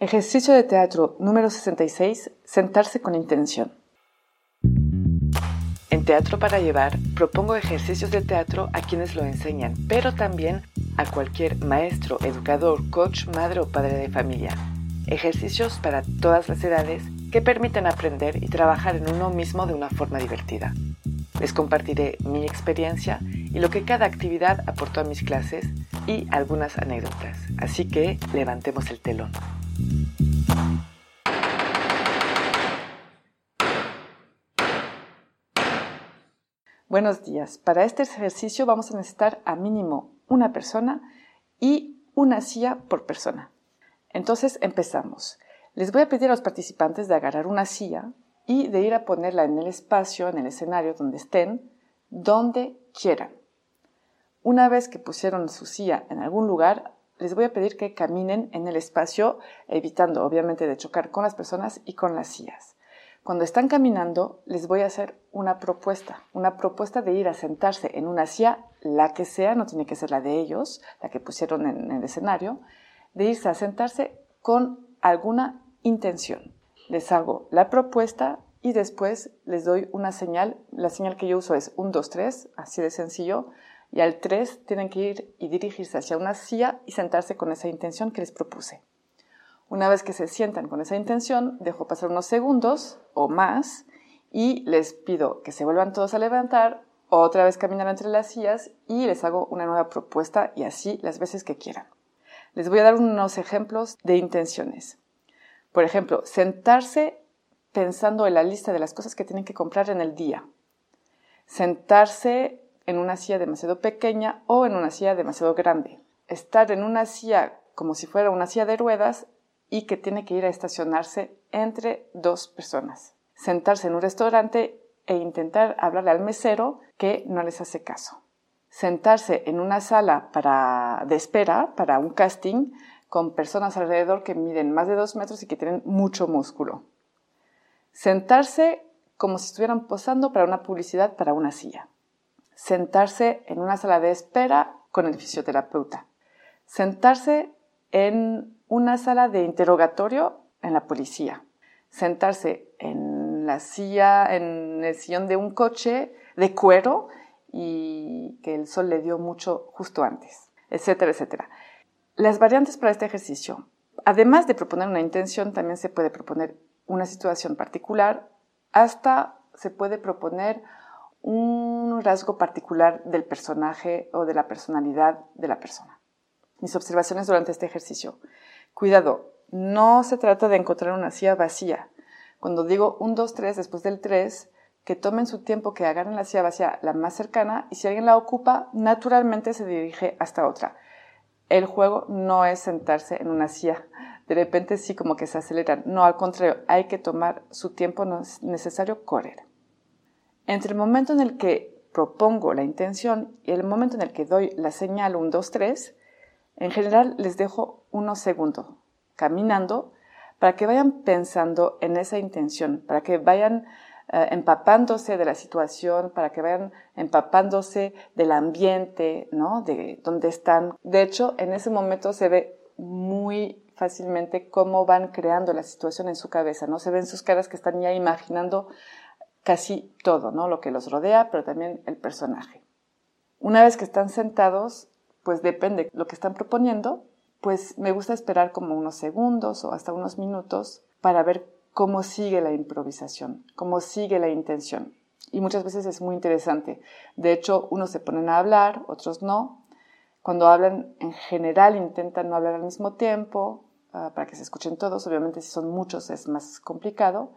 Ejercicio de teatro número 66. Sentarse con intención. En Teatro para Llevar propongo ejercicios de teatro a quienes lo enseñan, pero también a cualquier maestro, educador, coach, madre o padre de familia. Ejercicios para todas las edades que permiten aprender y trabajar en uno mismo de una forma divertida. Les compartiré mi experiencia y lo que cada actividad aportó a mis clases y algunas anécdotas. Así que levantemos el telón. Buenos días. Para este ejercicio vamos a necesitar a mínimo una persona y una silla por persona. Entonces empezamos. Les voy a pedir a los participantes de agarrar una silla y de ir a ponerla en el espacio, en el escenario donde estén, donde quieran. Una vez que pusieron su silla en algún lugar, les voy a pedir que caminen en el espacio, evitando obviamente de chocar con las personas y con las sillas. Cuando están caminando, les voy a hacer una propuesta, una propuesta de ir a sentarse en una silla, la que sea, no tiene que ser la de ellos, la que pusieron en el escenario, de irse a sentarse con alguna intención. Les hago la propuesta y después les doy una señal. La señal que yo uso es 1, 2, 3, así de sencillo y al 3 tienen que ir y dirigirse hacia una silla y sentarse con esa intención que les propuse. Una vez que se sientan con esa intención, dejo pasar unos segundos o más y les pido que se vuelvan todos a levantar, otra vez caminar entre las sillas y les hago una nueva propuesta y así las veces que quieran. Les voy a dar unos ejemplos de intenciones. Por ejemplo, sentarse pensando en la lista de las cosas que tienen que comprar en el día. Sentarse en una silla demasiado pequeña o en una silla demasiado grande. Estar en una silla como si fuera una silla de ruedas y que tiene que ir a estacionarse entre dos personas. Sentarse en un restaurante e intentar hablarle al mesero que no les hace caso. Sentarse en una sala para, de espera para un casting con personas alrededor que miden más de dos metros y que tienen mucho músculo. Sentarse como si estuvieran posando para una publicidad para una silla sentarse en una sala de espera con el fisioterapeuta, sentarse en una sala de interrogatorio en la policía, sentarse en la silla, en el sillón de un coche de cuero y que el sol le dio mucho justo antes, etcétera, etcétera. Las variantes para este ejercicio, además de proponer una intención, también se puede proponer una situación particular, hasta se puede proponer un rasgo particular del personaje o de la personalidad de la persona. Mis observaciones durante este ejercicio. Cuidado, no se trata de encontrar una silla vacía. Cuando digo un, dos, tres, después del tres, que tomen su tiempo, que agarren la silla vacía la más cercana y si alguien la ocupa, naturalmente se dirige hasta otra. El juego no es sentarse en una silla. De repente sí como que se aceleran. No, al contrario, hay que tomar su tiempo, no es necesario correr. Entre el momento en el que propongo la intención y el momento en el que doy la señal 1, 2, 3, en general les dejo unos segundos caminando para que vayan pensando en esa intención, para que vayan eh, empapándose de la situación, para que vayan empapándose del ambiente, ¿no? De dónde están. De hecho, en ese momento se ve muy fácilmente cómo van creando la situación en su cabeza, ¿no? Se ven sus caras que están ya imaginando casi todo, ¿no? Lo que los rodea, pero también el personaje. Una vez que están sentados, pues depende lo que están proponiendo, pues me gusta esperar como unos segundos o hasta unos minutos para ver cómo sigue la improvisación, cómo sigue la intención. Y muchas veces es muy interesante. De hecho, unos se ponen a hablar, otros no. Cuando hablan, en general intentan no hablar al mismo tiempo, ah, para que se escuchen todos. Obviamente, si son muchos es más complicado.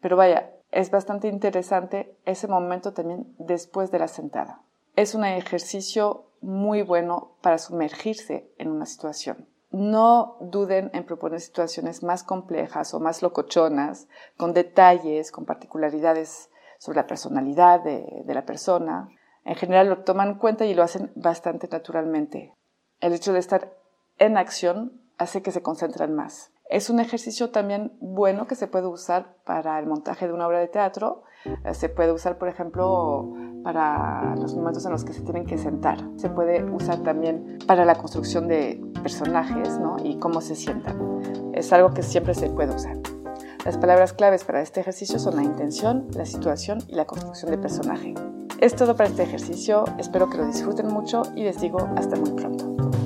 Pero vaya, es bastante interesante ese momento también después de la sentada. Es un ejercicio muy bueno para sumergirse en una situación. No duden en proponer situaciones más complejas o más locochonas, con detalles, con particularidades sobre la personalidad de, la persona. En general lo toman en cuenta y lo hacen bastante naturalmente. El hecho de estar en acción hace que se concentren más. Es un ejercicio también bueno que se puede usar para el montaje de una obra de teatro. Eh, se puede usar, por ejemplo, para los momentos en los que se tienen que sentar. Se puede usar también para la construcción de personajes ¿no? y cómo se sientan. Es algo que siempre se puede usar. Las palabras claves para este ejercicio son la intención, la situación y la construcción de personaje. Es todo para este ejercicio, espero que lo disfruten mucho y les digo hasta muy pronto.